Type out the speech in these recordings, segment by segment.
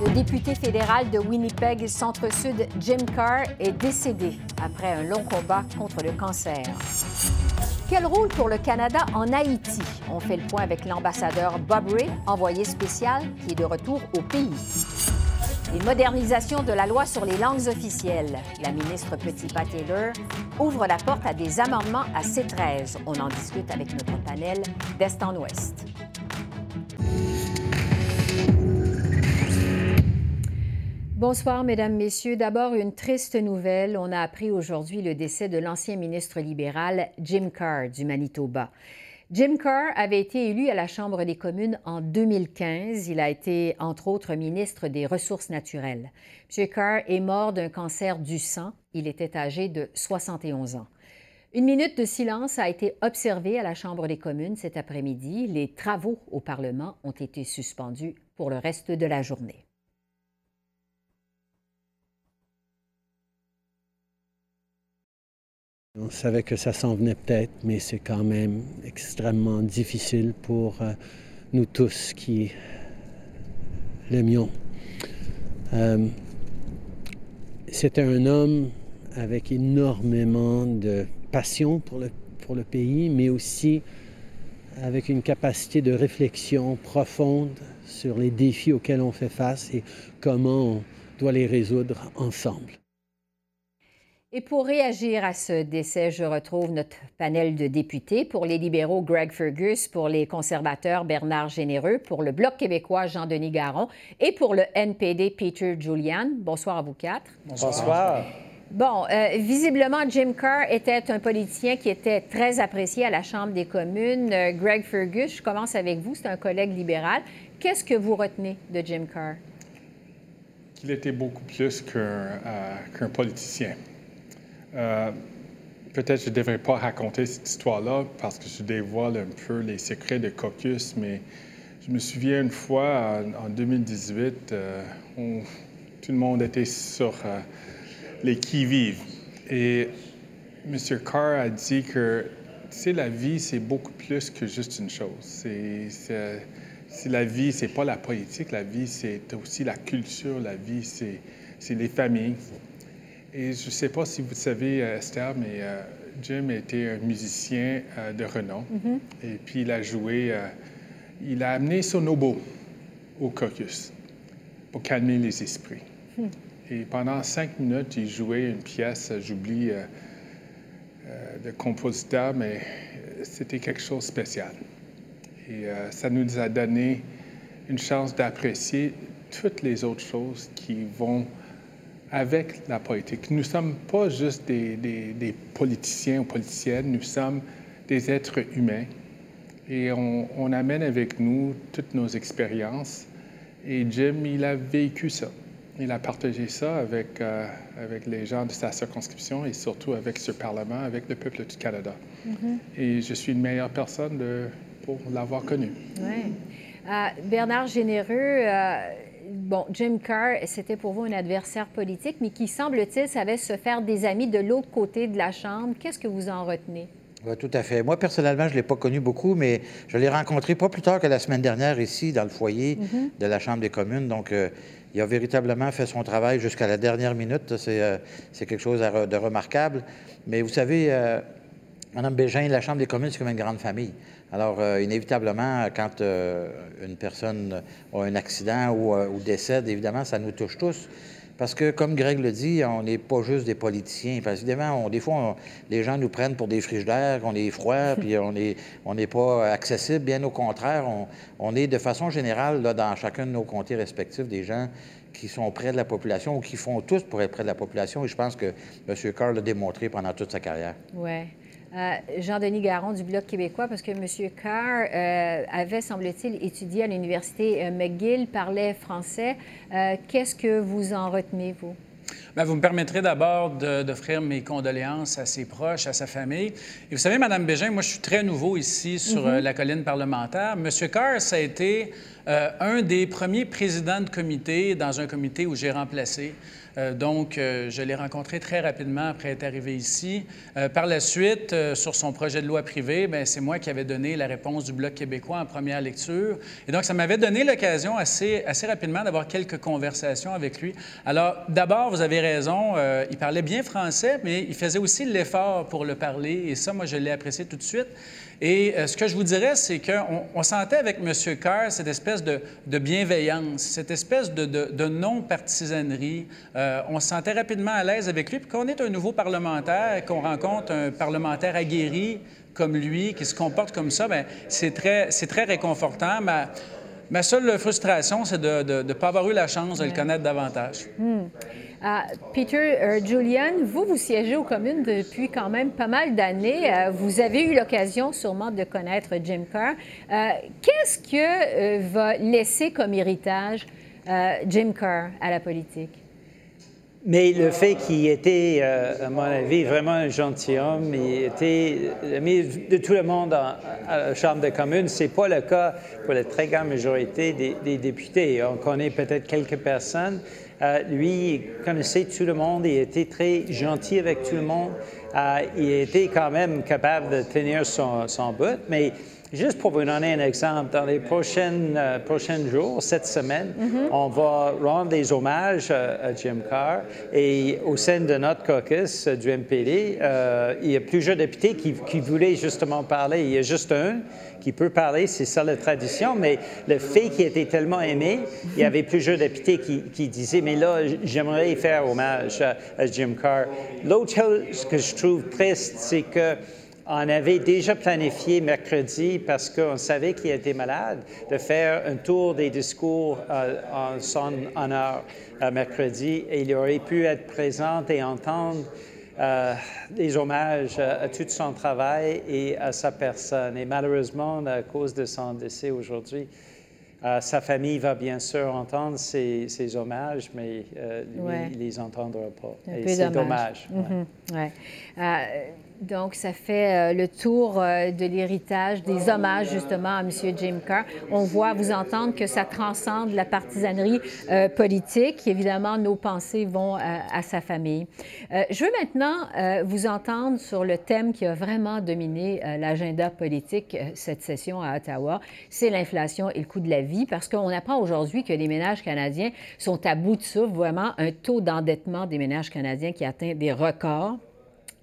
le député fédéral de Winnipeg Centre-Sud, Jim Carr, est décédé après un long combat contre le cancer. Quel rôle pour le Canada en Haïti? On fait le point avec l'ambassadeur Bob Ray, envoyé spécial, qui est de retour au pays. Les modernisations de la loi sur les langues officielles. La ministre Petitpas Taylor ouvre la porte à des amendements à C13. On en discute avec notre panel d'Est en Ouest. Bonsoir, Mesdames, Messieurs. D'abord, une triste nouvelle. On a appris aujourd'hui le décès de l'ancien ministre libéral Jim Carr du Manitoba. Jim Carr avait été élu à la Chambre des communes en 2015. Il a été, entre autres, ministre des Ressources naturelles. M. Carr est mort d'un cancer du sang. Il était âgé de 71 ans. Une minute de silence a été observée à la Chambre des communes cet après-midi. Les travaux au Parlement ont été suspendus pour le reste de la journée. On savait que ça s'en venait peut-être, mais c'est quand même extrêmement difficile pour euh, nous tous qui l'aimions. Euh, C'était un homme avec énormément de passion pour le, pour le pays, mais aussi avec une capacité de réflexion profonde sur les défis auxquels on fait face et comment on doit les résoudre ensemble. Et pour réagir à ce décès, je retrouve notre panel de députés. Pour les libéraux, Greg Fergus. Pour les conservateurs, Bernard Généreux. Pour le Bloc québécois, Jean-Denis Garon. Et pour le NPD, Peter Julian. Bonsoir à vous quatre. Bonsoir. Bon, euh, visiblement, Jim Carr était un politicien qui était très apprécié à la Chambre des communes. Euh, Greg Fergus, je commence avec vous, c'est un collègue libéral. Qu'est-ce que vous retenez de Jim Carr? Qu'il était beaucoup plus qu'un euh, qu'un politicien. Euh, Peut-être je ne devrais pas raconter cette histoire-là parce que je dévoile un peu les secrets de Caucus, mais je me souviens une fois, en, en 2018, euh, tout le monde était sur euh, les qui-vive. Et M. Carr a dit que, tu sais, la vie, c'est beaucoup plus que juste une chose. La vie, c'est pas la politique. La vie, c'est aussi la culture. La vie, c'est les familles. Et je ne sais pas si vous savez, euh, Esther, mais euh, Jim était un musicien euh, de renom. Et puis il a joué, il a amené son oboe au caucus pour calmer les esprits. Et pendant cinq minutes, il jouait une pièce, j'oublie, de compositeur, mais c'était quelque chose de spécial. Et euh, ça nous a donné une chance d'apprécier toutes les autres choses qui vont avec la politique. Nous ne sommes pas juste des, des- des politiciens ou politiciennes, nous sommes des êtres humains et on, on amène avec nous toutes nos expériences. Et Jim, il a vécu ça. Il a partagé ça avec, euh, avec les gens de sa circonscription et surtout avec ce Parlement, avec le peuple du Canada. Et je suis une meilleure personne de- pour l'avoir connu. Oui. Euh, Bernard Généreux, euh, bon, Jim Carr, c'était pour vous un adversaire politique, mais qui, semble-t-il, savait se faire des amis de l'autre côté de la Chambre. Qu'est-ce que vous en retenez? Oui, tout à fait. Moi, personnellement, je ne l'ai pas connu beaucoup, mais je l'ai rencontré pas plus tard que la semaine dernière ici, dans le foyer de la Chambre des communes. Donc, euh, il a véritablement fait son travail jusqu'à la dernière minute. C'est euh, c'est quelque chose de remarquable. Mais vous savez, euh, Madame Bégin, la Chambre des communes, c'est comme une grande famille. Alors, euh, inévitablement, quand euh, une personne a un accident ou, euh, ou décède, évidemment, ça nous touche tous. Parce que, comme Greg le dit, on n'est pas juste des politiciens. Parce évidemment, on- des fois, on- les gens nous prennent pour des frigidaires, qu'on est froid, puis on n'est on pas accessible. Bien au contraire, on, on est de façon générale, là, dans chacun de nos comtés respectifs, des gens qui sont près de la population ou qui font tous pour être près de la population. Et je pense que M. Carr l'a démontré pendant toute sa carrière. Oui. Euh, Jean-Denis Garon du Bloc québécois, parce que M. Carr euh, avait, semble-t-il, étudié à l'Université euh, McGill, parlait français. Euh, Qu'est-ce que vous en retenez, vous? Bien, vous me permettrez d'abord d'offrir mes condoléances à ses proches, à sa famille. Et vous savez, Madame Bégin, moi, je suis très nouveau ici sur mm-hmm. la colline parlementaire. Monsieur Carr, ça a été un des premiers présidents de comité dans un comité où j'ai remplacé. Euh, donc, euh, je l'ai rencontré très rapidement après être arrivé ici. Euh, par la suite, sur son projet de loi privé, ben, c'est moi qui avais donné la réponse du Bloc québécois en première lecture. Et donc, ça m'avait donné l'occasion assez, assez rapidement d'avoir quelques conversations avec lui. Alors, d'abord, vous avez raison, il parlait bien français, mais il faisait aussi l'effort pour le parler. Et ça, moi, je l'ai apprécié tout de suite. Et ce que je vous dirais, c'est qu'on on sentait avec M. Carr cette espèce de, bienveillance, cette espèce de, non-partisanerie. Euh, on se sentait rapidement à l'aise avec lui. Puis quand on est un nouveau parlementaire, qu'on rencontre un parlementaire aguerri comme lui, qui se comporte comme ça, bien, c'est très, très réconfortant. Ma, ma seule frustration, c'est de ne pas avoir eu la chance de le connaître davantage. Hmm. Ah, Peter euh, Julian, vous, vous siégez aux communes depuis quand même pas mal d'années. Euh, vous avez eu l'occasion sûrement de connaître Jim Carr. Qu'est-ce que va laisser comme héritage Jim Carr à la politique? Mais le fait qu'il était, euh, à mon avis, vraiment un gentilhomme, il était l'ami de tout le monde à la Chambre des communes. Ce n'est pas le cas pour la très grande majorité des, députés. On connaît peut-être quelques personnes. Euh, lui, il connaissait tout le monde, il était très gentil avec tout le monde. Euh, il était quand même capable de tenir son, son but, mais Juste pour vous donner un exemple, dans les prochaines, euh, prochains jours, cette semaine, mhm. on va rendre des hommages à, Jim Carr et au sein de notre caucus euh, du MPD, euh, il y a plusieurs députés qui, qui, voulaient justement parler. Il y a juste un qui peut parler, c'est ça la tradition, mais le fait qu'il était tellement aimé, il y avait plusieurs députés qui, qui disaient, mais là, j'aimerais faire hommage à, à Jim Carr. L'autre chose que je trouve triste, c'est que on avait déjà planifié mercredi, parce qu'on savait qu'il était malade, de faire un tour des discours euh, en son honneur euh, mercredi. Et il aurait pu être présent et entendre euh, les hommages à, tout son travail et à sa personne. Et malheureusement, à cause de son décès aujourd'hui, sa famille va bien sûr entendre ces, hommages, mais lui, il ne les entendra pas. et c'est dommage. Mm-hmm. Donc, ça fait euh, le tour euh, de l'héritage, des hommages justement à M. Jim Carr. On voit, vous entendre que ça transcende la partisanerie euh, politique. Évidemment, nos pensées vont à sa famille. je veux maintenant vous entendre sur le thème qui a vraiment dominé l'agenda politique cette session à Ottawa, c'est l'inflation et le coût de la vie, parce qu'on apprend aujourd'hui que les ménages canadiens sont à bout de souffle, vraiment un taux d'endettement des ménages canadiens qui atteint des records.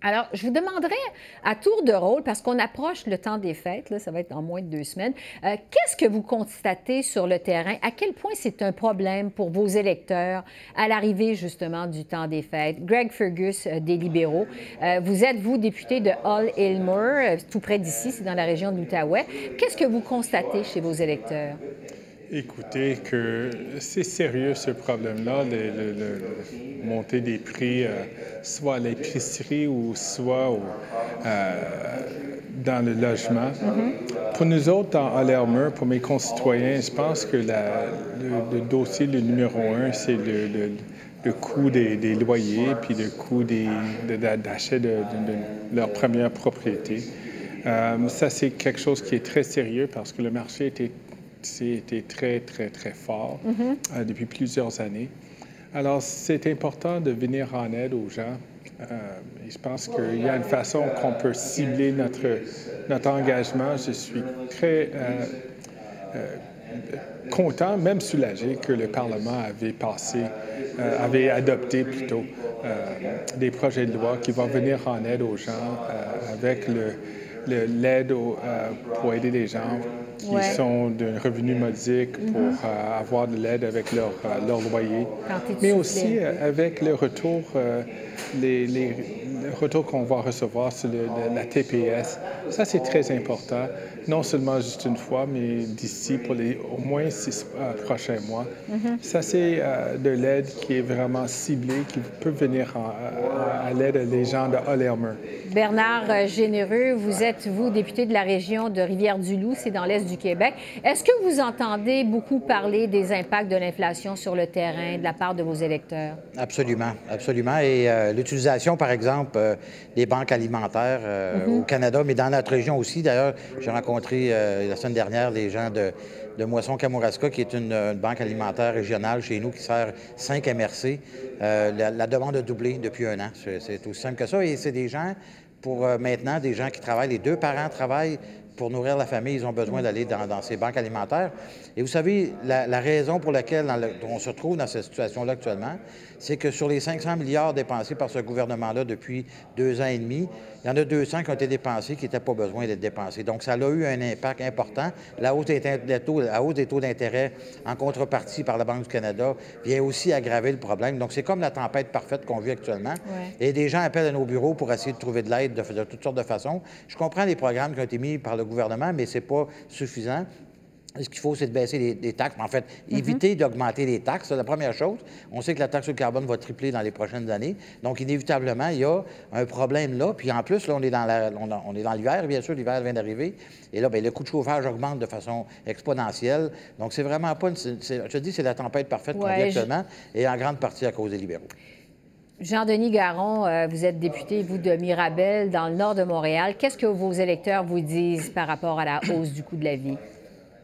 Alors, je vous demanderai à tour de rôle, parce qu'on approche le temps des fêtes, ça va être dans moins de deux semaines, euh, qu'est-ce que vous constatez sur le terrain? À quel point c'est un problème pour vos électeurs à l'arrivée justement du temps des fêtes? Greg Fergus euh, des libéraux, euh, vous êtes, vous, député de Hull-Ilmer, tout près d'ici, c'est dans la région de l'Outaouais. Qu'est-ce que vous constatez chez vos électeurs? Écoutez, que c'est sérieux ce problème-là, le, montée des prix, euh, soit à l'épicerie ou soit euh, dans le logement. Mm-hmm. Pour nous autres, dans Alermer, pour mes concitoyens, je pense que le, dossier, le numéro un, c'est le, coût des, loyers puis le coût d'achat de, leur première propriété. Euh, ça, c'est quelque chose qui est très sérieux parce que le marché était été très, très, très fort mm-hmm. euh, depuis plusieurs années. Alors, c'est important de venir en aide aux gens. Euh, je pense qu'il y a une façon qu'on peut cibler notre, notre engagement. Je suis très euh, content, même soulagé, que le Parlement avait passé, avait adopté plutôt des projets de loi qui vont venir en aide aux gens avec l'aide pour aider les gens qui sont d'un revenu modique pour mhm. euh, avoir de l'aide avec leur, euh, leur loyer, mais aussi euh, avec le retour, les, les, retours qu'on va recevoir sur la TPS. Ça, c'est très important, non seulement juste une fois, mais d'ici pour les au moins six prochains mois. Mhm. Ça, c'est de l'aide qui est vraiment ciblée, qui peut venir à l'aide des gens de Hull Bernard Généreux, vous êtes, vous, député de la région de Rivière-du-Loup, c'est dans l'est du Québec. Est-ce que vous entendez beaucoup parler des impacts de l'inflation sur le terrain de la part de vos électeurs? Absolument, absolument. Et euh, l'utilisation, par exemple, euh, des banques alimentaires mm-hmm. au Canada, mais dans notre région aussi. D'ailleurs, j'ai rencontré la semaine dernière les gens de, de Moisson Kamouraska, qui est une, banque alimentaire régionale chez nous qui sert 5 MRC. la, demande a doublé depuis un an. C'est aussi simple que ça. Et c'est des gens pour euh, maintenant des gens qui travaillent, les deux parents travaillent pour nourrir la famille, ils ont besoin d'aller dans, ces banques alimentaires. Et vous savez, la, raison pour laquelle on se retrouve dans cette situation-là actuellement, c'est que sur les 500 milliards dépensés par ce gouvernement-là depuis deux ans et demi, il y en a 200 qui ont été dépensés qui n'étaient pas besoin d'être dépensés. Donc, ça a eu un impact important. La hausse des, taux, la hausse des taux d'intérêt en contrepartie par la Banque du Canada vient aussi aggraver le problème. Donc, c'est comme la tempête parfaite qu'on vit actuellement. Et des gens appellent à nos bureaux pour essayer de trouver de l'aide de, de toutes sortes de façons. Je comprends les programmes qui ont été mis par le gouvernement, mais ce n'est pas suffisant. Ce qu'il faut, c'est de baisser les, taxes. En fait, mhm. éviter d'augmenter les taxes. C'est la première chose. On sait que la taxe sur le carbone va tripler dans les prochaines années. Donc, inévitablement, il y a un problème là. Puis en plus, là, on est dans, on, est dans l'hiver, bien sûr. L'hiver vient d'arriver. Et là, bien, le coût de chauffage augmente de façon exponentielle. Donc, c'est vraiment pas une. Je te dis, c'est la tempête parfaite qu'on vit actuellement, et en grande partie à cause des libéraux. Jean-Denis Garon, euh, vous êtes député, vous, de Mirabel, dans le nord de Montréal. Qu'est-ce que vos électeurs vous disent par rapport à la hausse du coût de la vie?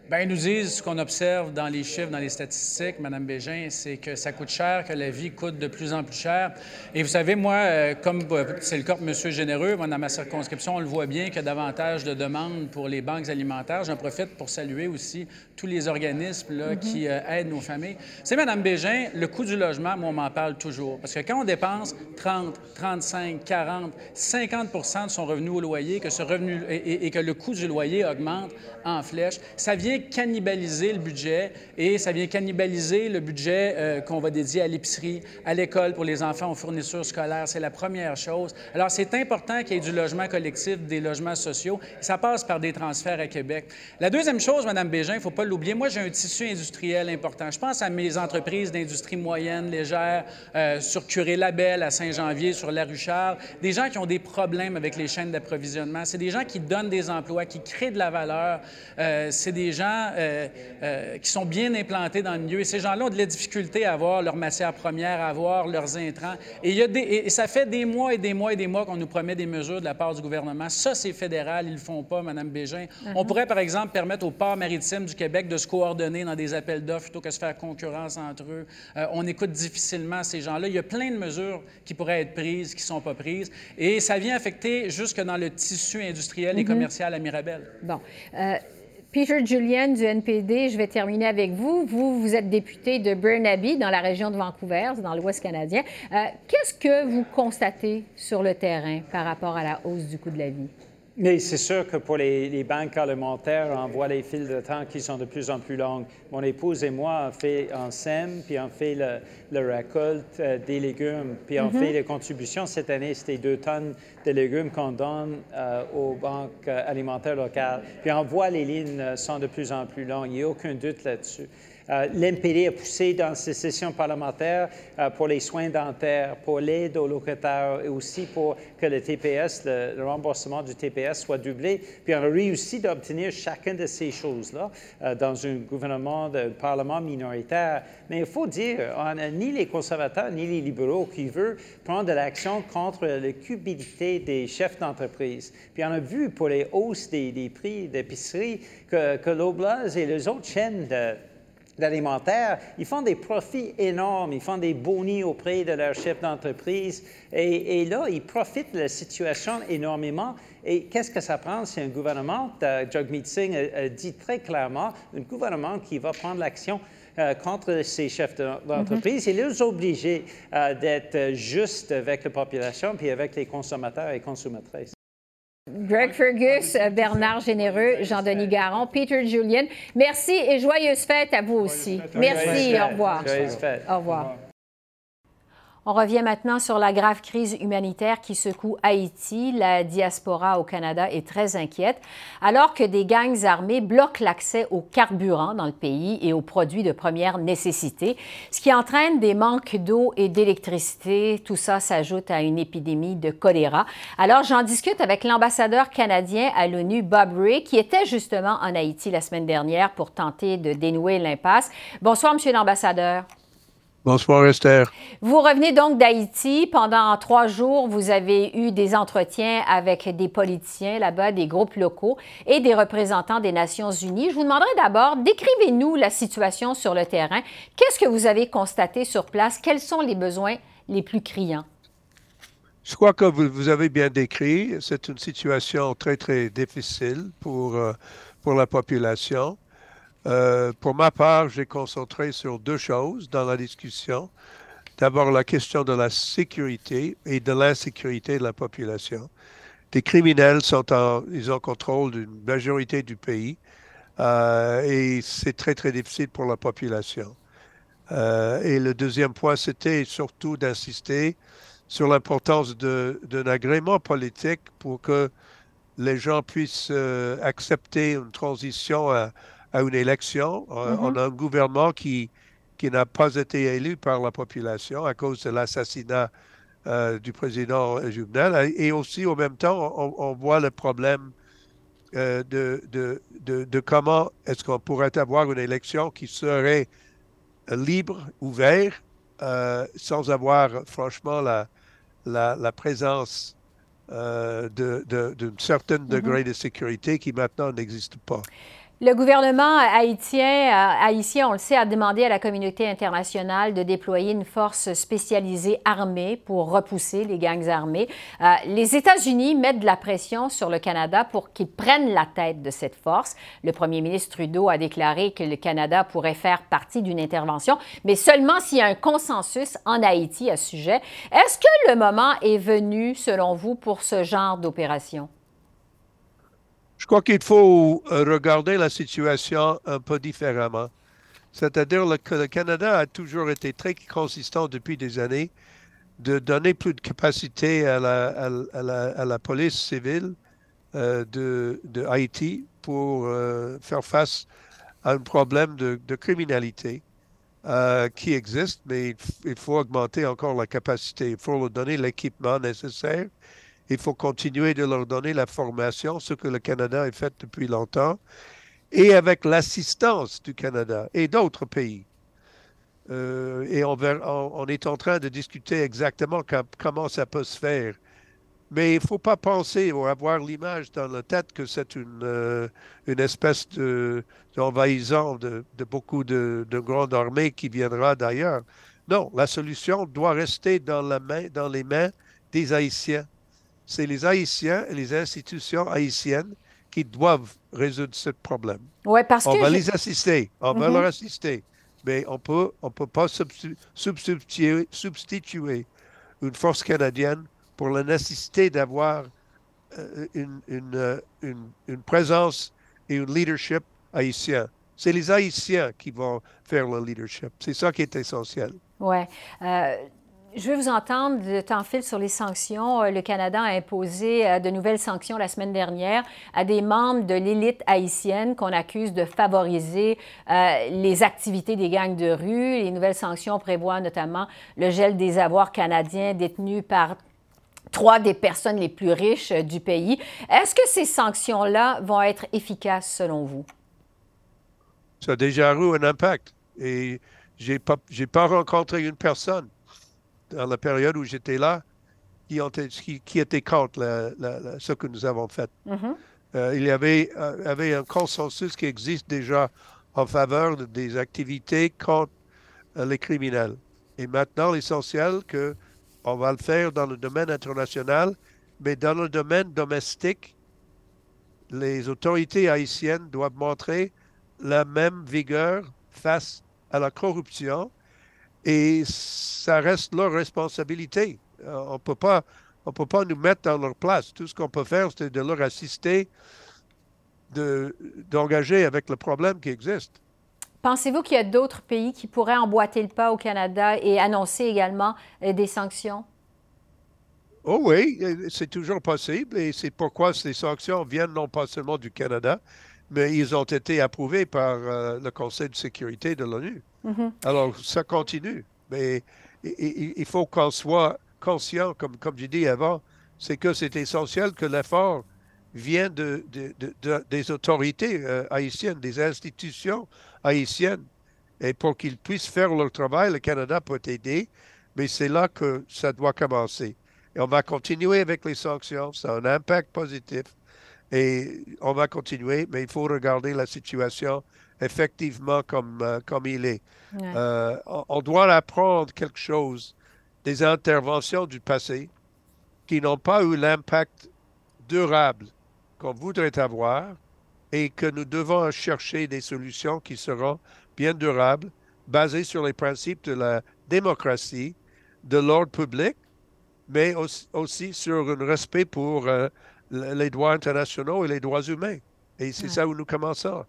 Bien, ils nous disent ce qu'on observe dans les chiffres, dans les statistiques, Mme Bégin, c'est que ça coûte cher, que la vie coûte de plus en plus cher. Et vous savez, moi, euh, comme euh, c'est le cas pour M. Généreux, moi, dans ma circonscription, on le voit bien qu'il y a davantage de demandes pour les banques alimentaires. J'en profite pour saluer aussi tous les organismes là, qui euh, aident nos familles. C'est Mme Bégin, le coût du logement, moi, on m'en parle toujours. Parce que quand on dépense 30, 35, 40, 50 de son revenu au loyer, que ce revenu et que le coût du loyer augmente en flèche, ça vient cannibaliser le budget et ça vient cannibaliser le budget euh, qu'on va dédier à l'épicerie, à l'école pour les enfants, aux fournitures scolaires. C'est la première chose. Alors, c'est important qu'il y ait du logement collectif, des logements sociaux. ça passe par des transferts à Québec. La deuxième chose, Mme Bégin, il ne faut pas l'oublier, moi, j'ai un tissu industriel important. Je pense à mes entreprises d'industrie moyenne, légère, euh, sur Curé-Labelle, à Saint-Janvier, sur la rue Charles, des gens qui ont des problèmes avec les chaînes d'approvisionnement. C'est des gens qui donnent des emplois, qui créent de la valeur. Euh, c'est des gens euh, euh, qui sont bien implantés dans le milieu. Et ces gens-là ont de la difficulté à avoir leurs matières premières, à avoir leurs intrants. Et, il y a des, et ça fait des mois et des mois et des mois qu'on nous promet des mesures de la part du gouvernement. Ça, c'est fédéral. Ils ne le font pas, Mme Bégin. Uh-huh. On pourrait, par exemple, permettre aux ports maritimes du Québec de se coordonner dans des appels d'offres plutôt que de se faire concurrence entre eux. Euh, on écoute difficilement ces gens-là. Il y a plein de mesures qui pourraient être prises, qui ne sont pas prises. Et ça vient affecter jusque dans le tissu industriel et mm-hmm. commercial à Mirabel. Bon. Peter Julian du NPD, je vais terminer avec vous. Vous, vous êtes député de Burnaby dans la région de Vancouver, dans l'Ouest canadien. Euh, qu'est-ce que vous constatez sur le terrain par rapport à la hausse du coût de la vie? Mais c'est sûr que pour les, banques alimentaires, on voit les files de temps qui sont de plus en plus longues. Mon épouse et moi, on fait, on sème, puis on fait le, récolte euh, des légumes, puis on fait les contributions. Cette année, c'était deux tonnes de légumes qu'on donne euh, aux banques euh, alimentaires locales. Puis on voit les lignes sont de plus en plus longues. Il n'y a aucun doute là-dessus. Euh, L'MPD a poussé dans ces sessions parlementaires euh, pour les soins dentaires, pour l'aide aux locataires et aussi pour que le TPS, le, remboursement du TPS soit doublé. Puis on a réussi d'obtenir chacune de ces choses-là euh, dans un gouvernement de Parlement minoritaire. Mais il faut dire, on n'a ni les conservateurs ni les libéraux qui veulent prendre de l'action contre la cupidité des chefs d'entreprise. Puis on a vu pour les hausses des, prix d'épicerie que, que l'Oblast et les autres chaînes de l'alimentaire, ils font des profits énormes, ils font des bonis auprès de leurs chefs d'entreprise et, là, ils profitent de la situation énormément. Et qu'est-ce que ça prend? C'est un gouvernement, euh, Jagmeet Singh a, dit très clairement, un gouvernement qui va prendre l'action euh, contre ces chefs d'entreprise et les obliger euh, d'être juste avec la population puis avec les consommateurs et consommatrices. Greg Fergus, Bernard Généreux, Jean-Denis Garon, Peter Julien. Merci et joyeuses fêtes à vous aussi. Merci, au revoir. Au revoir. On revient maintenant sur la grave crise humanitaire qui secoue Haïti. La diaspora au Canada est très inquiète, alors que des gangs armés bloquent l'accès au carburant dans le pays et aux produits de première nécessité, ce qui entraîne des manques d'eau et d'électricité. Tout ça s'ajoute à une épidémie de choléra. Alors, j'en discute avec l'ambassadeur canadien à l'ONU, Bob Ray, qui était justement en Haïti la semaine dernière pour tenter de dénouer l'impasse. Bonsoir, Monsieur l'ambassadeur. Bonsoir Esther. Vous revenez donc d'Haïti. Pendant trois jours, vous avez eu des entretiens avec des politiciens là-bas, des groupes locaux et des représentants des Nations Unies. Je vous demanderai d'abord, décrivez-nous la situation sur le terrain. Qu'est-ce que vous avez constaté sur place? Quels sont les besoins les plus criants? Je crois que vous, avez bien décrit. C'est une situation très, très difficile pour, euh, pour la population. Euh, pour ma part, j'ai concentré sur deux choses dans la discussion. D'abord, la question de la sécurité et de l'insécurité de la population. Des criminels sont en, ils ont contrôle d'une majorité du pays euh, et c'est très, très difficile pour la population. Euh, et le deuxième point, c'était surtout d'insister sur l'importance d'un agrément politique pour que les gens puissent accepter une transition à, à une élection. Euh, on, mm-hmm. a un gouvernement qui, qui n'a pas été élu par la population à cause de l'assassinat euh, du président Juvenal. Et aussi, au même temps, on, voit le problème euh, de, de, de, comment est-ce qu'on pourrait avoir une élection qui serait libre, ouverte, sans avoir franchement la, la, la présence d'un certain mm-hmm. degré de sécurité qui maintenant n'existe pas. Le gouvernement haïtien, euh, haïtien, on le sait, a demandé à la communauté internationale de déployer une force spécialisée armée pour repousser les gangs armés. Euh, les États-Unis mettent de la pression sur le Canada pour qu'il prenne la tête de cette force. Le premier ministre Trudeau a déclaré que le Canada pourrait faire partie d'une intervention, mais seulement s'il y a un consensus en Haïti à ce sujet. Est-ce que le moment est venu, selon vous, pour ce genre d'opération? Je crois qu'il faut euh, regarder la situation un peu différemment. C'est-à-dire que le Canada a toujours été très consistant depuis des années de donner plus de capacité à la, police civile euh, de, Haïti pour euh, faire face à un problème de, de criminalité qui existe, mais il, faut augmenter encore la capacité. Il faut leur donner l'équipement nécessaire il faut continuer de leur donner la formation, ce que le Canada a fait depuis longtemps, et avec l'assistance du Canada et d'autres pays. Euh, et on, est en train de discuter exactement comment ça peut se faire. Mais il ne faut pas penser ou avoir l'image dans la tête que c'est une, euh, une espèce d'envahissant de, beaucoup de, de grandes armées qui viendra d'ailleurs. Non, la solution doit rester dans les mains des Haïtiens c'est les Haïtiens et les institutions haïtiennes qui doivent résoudre ce problème. Ouais, parce on que va les assister, on va mhm. leur assister, mais on peut, on peut pas substituer, substituer une force canadienne pour la nécessité d'avoir euh, une, une, euh, une, une, présence et un leadership haïtien. C'est les Haïtiens qui vont faire le leadership. C'est ça qui est essentiel. Oui. Euh, je veux vous entendre de temps fil sur les sanctions. Euh, le Canada a imposé euh, de nouvelles sanctions la semaine dernière à des membres de l'élite haïtienne qu'on accuse de favoriser euh, les activités des gangs de rue. Les nouvelles sanctions prévoient notamment le gel des avoirs canadiens détenus par trois des personnes les plus riches du pays. Est-ce que ces sanctions-là vont être efficaces selon vous? Ça a déjà eu un impact. Et je n'ai pas, pas rencontré une personne dans la période où j'étais là, qui, ont, qui, qui étaient contre ce que nous avons fait. Mm-hmm. Euh, il y avait, euh, avait, un consensus qui existe déjà en faveur des activités contre euh, les criminels. Et maintenant, l'essentiel, que on va le faire dans le domaine international, mais dans le domaine domestique, les autorités haïtiennes doivent montrer la même vigueur face à la corruption et ça reste leur responsabilité. Euh, on peut pas, on peut pas nous mettre dans leur place. Tout ce qu'on peut faire, c'est de leur assister, d'engager avec le problème qui existe. Pensez-vous qu'il y a d'autres pays qui pourraient emboîter le pas au Canada et annoncer également euh, des sanctions? Oh oui, c'est toujours possible et c'est pourquoi ces sanctions viennent non pas seulement du Canada, mais ils ont été approuvés par euh, le Conseil de sécurité de l'ONU. Mm-hmm. Alors, ça continue. Mais il, faut qu'on soit conscient, comme, comme j'ai dit avant, c'est que c'est essentiel que l'effort vienne de, des autorités euh, haïtiennes, des institutions haïtiennes. Et pour qu'ils puissent faire leur travail, le Canada peut aider, mais c'est là que ça doit commencer. Et on va continuer avec les sanctions, ça a un impact positif. Et on va continuer, mais il faut regarder la situation effectivement comme, euh, comme il est. Euh, on, doit apprendre quelque chose des interventions du passé qui n'ont pas eu l'impact durable qu'on voudrait avoir et que nous devons chercher des solutions qui seront bien durables, basées sur les principes de la démocratie, de l'ordre public, mais aussi, sur un respect pour euh, les droits internationaux et les droits humains. Et c'est ça où nous commençons.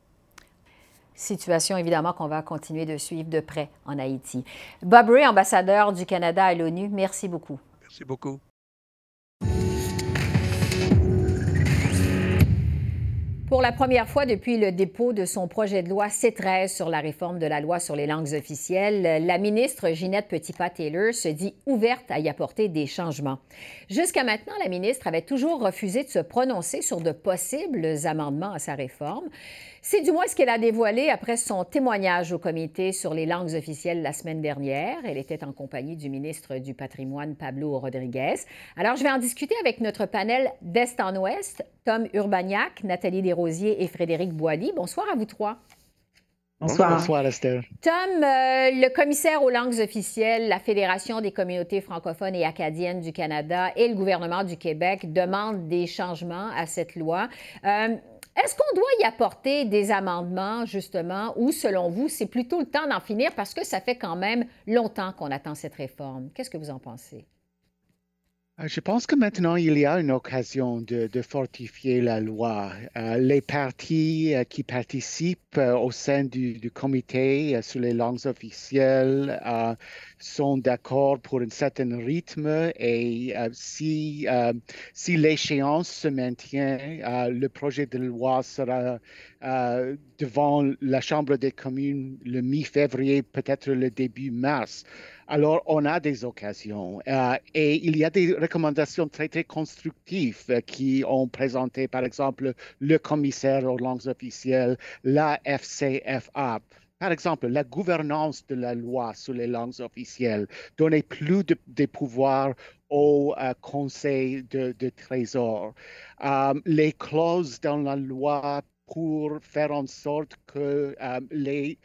Situation évidemment qu'on va continuer de suivre de près en Haïti. Bob Ray, ambassadeur du Canada à l'ONU, merci beaucoup. Merci beaucoup. Pour la première fois depuis le dépôt de son projet de loi C-13 sur la réforme de la loi sur les langues officielles, la ministre Ginette Petitpas-Taylor se dit ouverte à y apporter des changements. Jusqu'à maintenant, la ministre avait toujours refusé de se prononcer sur de possibles amendements à sa réforme. C'est du moins ce qu'elle a dévoilé après son témoignage au comité sur les langues officielles la semaine dernière. Elle était en compagnie du ministre du Patrimoine, Pablo Rodriguez. Alors, je vais en discuter avec notre panel d'Est en Ouest, Tom Urbaniak, Nathalie Desrosiers et Frédéric Boilly. Bonsoir à vous trois. Bonsoir. Bonsoir, Esther. Tom, euh, le commissaire aux langues officielles, la Fédération des communautés francophones et acadiennes du Canada et le gouvernement du Québec demandent des changements à cette loi. Euh, est-ce qu'on doit y apporter des amendements, justement, ou selon vous, c'est plutôt le temps d'en finir parce que ça fait quand même longtemps qu'on attend cette réforme? Qu'est-ce que vous en pensez? Euh, je pense que maintenant, il y a une occasion de, fortifier la loi. Euh, les partis euh, qui participent au sein du, comité sur les langues officielles sont d'accord pour un certain rythme et si, si l'échéance se maintient, le projet de loi sera devant la Chambre des communes le mi-février, peut-être le début mars. Alors, on a des occasions euh, et il y a des recommandations très, très constructives euh, qui ont présenté, par exemple, le commissaire aux langues officielles, la FCFA. Par exemple, la gouvernance de la loi sur les langues officielles, donner plus de, pouvoirs au euh, Conseil de, Trésor. les clauses dans la loi pour faire en sorte que euh, les,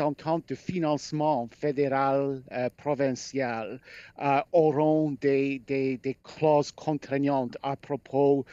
ententes de financement fédéral, euh, provincial euh, auront des, clauses contraignantes à propos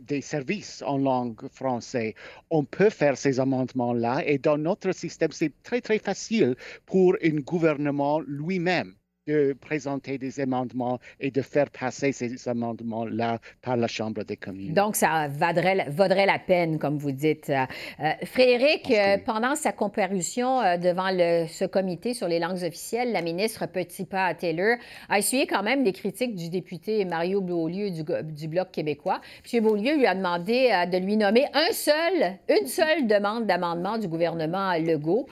des services en langue française. On peut faire ces amendements-là et dans notre système, c'est très, très facile pour un gouvernement lui-même de présenter des amendements et de faire passer ces amendements-là par la Chambre des communes. Donc, ça vaudrait, vaudrait la peine, comme vous dites. Euh, euh, Frédéric, euh, pendant sa comparution devant le, ce comité sur les langues officielles, la ministre Petitpas Taylor a essuyé quand même les critiques du député Mario Beaulieu du, du Bloc québécois. M. Beaulieu lui a demandé de lui nommer un seul, une seule demande d'amendement du gouvernement Legault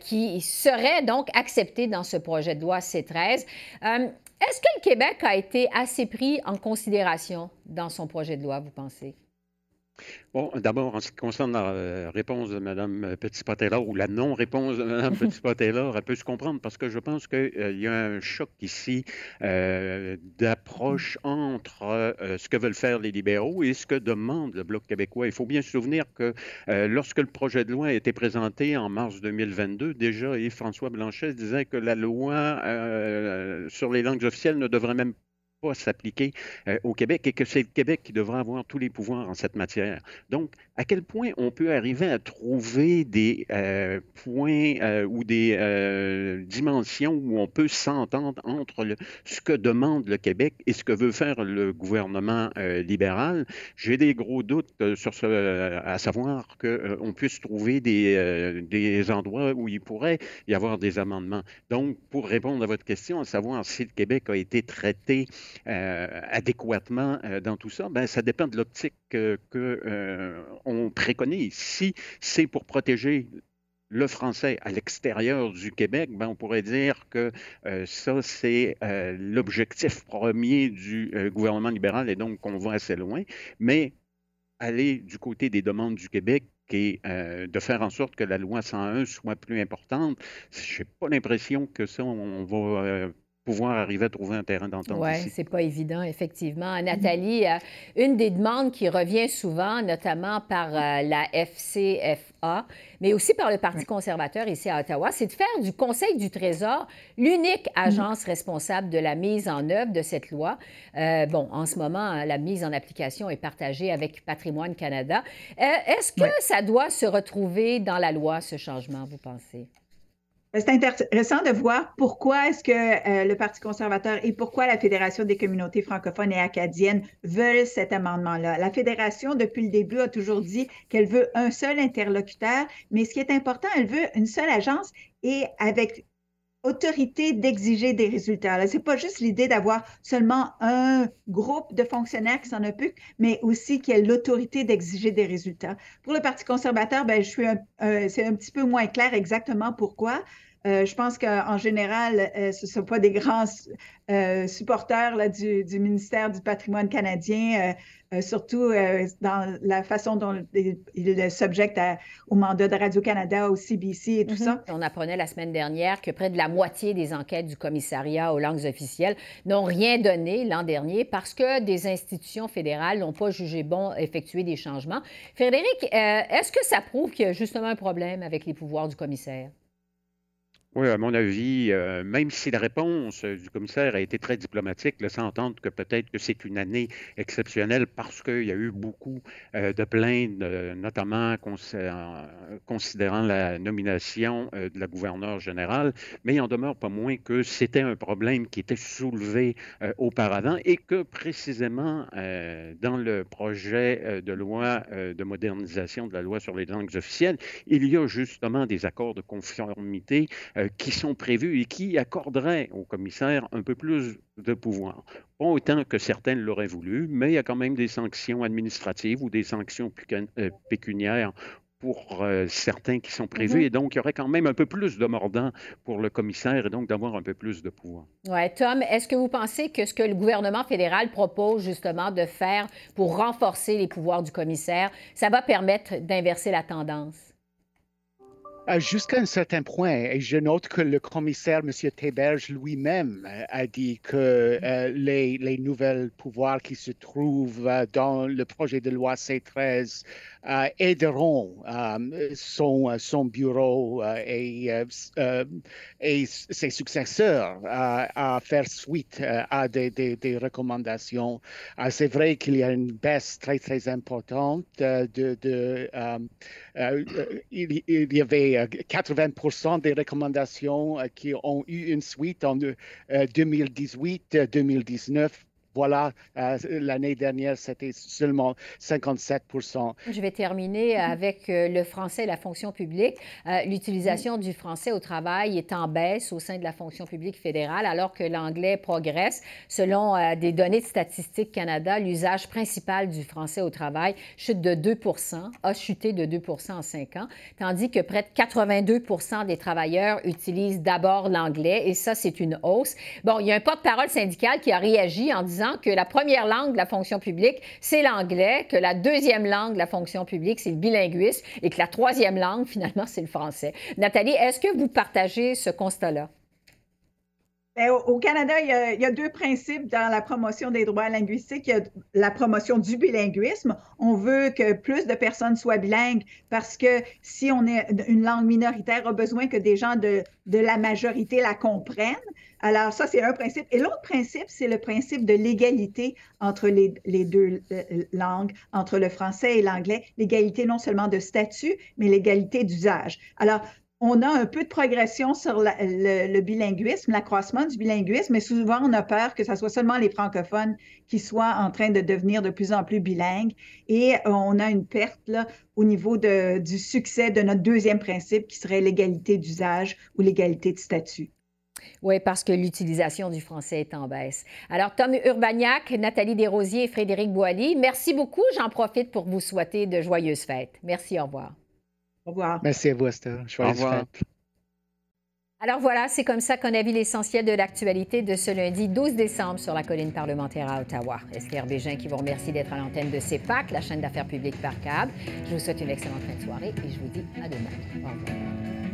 qui serait donc acceptée dans ce projet de loi C13. Euh, est-ce que le Québec a été assez pris en considération dans son projet de loi, vous pensez? Bon, d'abord, en ce qui concerne la euh, réponse de Mme Petit-Patella ou la non-réponse de Mme Petit-Patella, elle peut se comprendre parce que je pense qu'il euh, y a un choc ici euh, d'approche entre ce que veulent faire les libéraux et ce que demande le Bloc québécois. Il faut bien se souvenir que lorsque le projet de loi a été présenté en mars 2022, déjà Yves-François Blanchet disait que la loi sur les langues officielles ne devrait même pas s'appliquer euh, au Québec et que c'est le Québec qui devra avoir tous les pouvoirs en cette matière. Donc, à quel point on peut arriver à trouver des euh, points euh, ou des dimensions où on peut s'entendre entre ce que demande le Québec et ce que veut faire le gouvernement libéral? J'ai des gros doutes sur ce, à savoir qu'on puisse trouver des, des endroits où il pourrait y avoir des amendements. Donc, pour répondre à votre question, à savoir si le Québec a été traité adéquatement euh, dans tout ça, ben, ça dépend de l'optique qu'on euh, préconise. Si c'est pour protéger le français à l'extérieur du Québec, ben, on pourrait dire que ça, c'est l'objectif premier du gouvernement libéral et donc on va assez loin. Mais aller du côté des demandes du Québec et de faire en sorte que la loi 101 soit plus importante, je n'ai pas l'impression que ça, on va pouvoir arriver à trouver un terrain d'entente. Oui, c'est pas évident, effectivement. Nathalie, euh, une des demandes qui revient souvent, notamment par euh, la FCFA, mais aussi par le Parti conservateur ici à Ottawa, c'est de faire du Conseil du Trésor l'unique mm-hmm. agence responsable de la mise en œuvre de cette loi. Euh, bon, en ce moment, la mise en application est partagée avec Patrimoine Canada. Est-ce que ça doit se retrouver dans la loi, ce changement, vous pensez? C'est intéressant de voir pourquoi est-ce que euh, le Parti conservateur et pourquoi la Fédération des communautés francophones et acadiennes veulent cet amendement-là. La Fédération, depuis le début, a toujours dit qu'elle veut un seul interlocuteur, mais ce qui est important, elle veut une seule agence et avec autorité d'exiger des résultats. Ce n'est pas juste l'idée d'avoir seulement un groupe de fonctionnaires qui s'en occupent, mais aussi qu'il y ait l'autorité d'exiger des résultats. Pour le Parti conservateur, ben, suis c'est un petit peu moins clair exactement pourquoi. Euh, je pense qu'en général, euh, ce ne sont pas des grands euh, supporters là, du, ministère du patrimoine canadien, surtout dans la façon dont il, s'objecte au mandat de Radio-Canada, au CBC et tout mm-hmm. ça. On apprenait la semaine dernière que près de la moitié des enquêtes du commissariat aux langues officielles n'ont rien donné l'an dernier parce que des institutions fédérales n'ont pas jugé bon effectuer des changements. Frédéric, est-ce que ça prouve qu'il y a justement un problème avec les pouvoirs du commissaire? Oui, à mon avis, euh, même si la réponse du commissaire a été très diplomatique, laissant entendre que peut-être que c'est une année exceptionnelle parce qu'il y a eu beaucoup euh, de plaintes, euh, notamment considérant la nomination de la gouverneure générale, mais il en demeure pas moins que c'était un problème qui était soulevé auparavant et que précisément dans le projet de loi de modernisation de la loi sur les langues officielles, il y a justement des accords de conformité euh, qui sont prévus et qui accorderaient au commissaire un peu plus de pouvoir. Pas autant que certains l'auraient voulu, mais il y a quand même des sanctions administratives ou des sanctions euh, pécuniaires pour euh, certains qui sont prévus. Mm-hmm. Et donc, il y aurait quand même un peu plus de mordant pour le commissaire et donc d'avoir un peu plus de pouvoir. Oui. Tom, est-ce que vous pensez que ce que le gouvernement fédéral propose justement de faire pour renforcer les pouvoirs du commissaire, ça va permettre d'inverser la tendance? Euh, jusqu'à un certain point, et je note que le commissaire, M. Théberge lui-même, euh, a dit que euh, les, les nouveaux pouvoirs qui se trouvent dans le projet de loi C13 aideront son, son bureau et, et ses successeurs à faire suite à des, des, des recommandations. C'est vrai qu'il y a une baisse très, très importante de, de euh, euh, il, y avait 80% euh, des recommandations qui ont eu une suite en 2018-2019 voilà, euh, l'année dernière, c'était seulement 57% Je vais terminer avec euh, le français et la fonction publique. Euh, l'utilisation du français au travail est en baisse au sein de la fonction publique fédérale, alors que l'anglais progresse. Selon des données de Statistique Canada, l'usage principal du français au travail chute de 2% a chuté de 2% en cinq ans, tandis que près de 82% des travailleurs utilisent d'abord l'anglais, et ça, c'est une hausse. Bon, il y a un porte-parole syndical qui a réagi en disant que la première langue de la fonction publique, c'est l'anglais, que la deuxième langue de la fonction publique, c'est le bilinguisme et que la troisième langue, finalement, c'est le français. Nathalie, est-ce que vous partagez ce constat-là? Ben, au Canada, il y, a, deux principes dans la promotion des droits linguistiques. Il y a la promotion du bilinguisme. On veut que plus de personnes soient bilingues parce que si on est une langue minoritaire, on a besoin que des gens de, la majorité la comprennent. Alors, ça, c'est un principe. Et l'autre principe, c'est le principe de l'égalité entre les, les, deux euh, langues, entre le français et l'anglais. L'égalité non seulement de statut, mais l'égalité d'usage. Alors, on a un peu de progression sur le, bilinguisme, l'accroissement du bilinguisme, mais souvent on a peur que ce soit seulement les francophones qui soient en train de devenir de plus en plus bilingues. Et on a une perte là, au niveau du succès de notre deuxième principe qui serait l'égalité d'usage ou l'égalité de statut. Oui, parce que l'utilisation du français est en baisse. Alors, Tom Urbaniak, Nathalie Desrosiers et Frédéric Boilly, merci beaucoup. J'en profite pour vous souhaiter de joyeuses fêtes. Merci, au revoir. Au revoir. Merci à vous, Esther. Joyeuses fêtes. Alors voilà, c'est comme ça qu'on a vu l'essentiel de l'actualité de ce lundi 12 décembre sur la colline parlementaire à Ottawa. Esther Bégin qui vous remercie d'être à l'antenne de CEPAC, la chaîne d'affaires publiques par câble. Je vous souhaite une excellente fin de soirée et je vous dis à demain. Au revoir.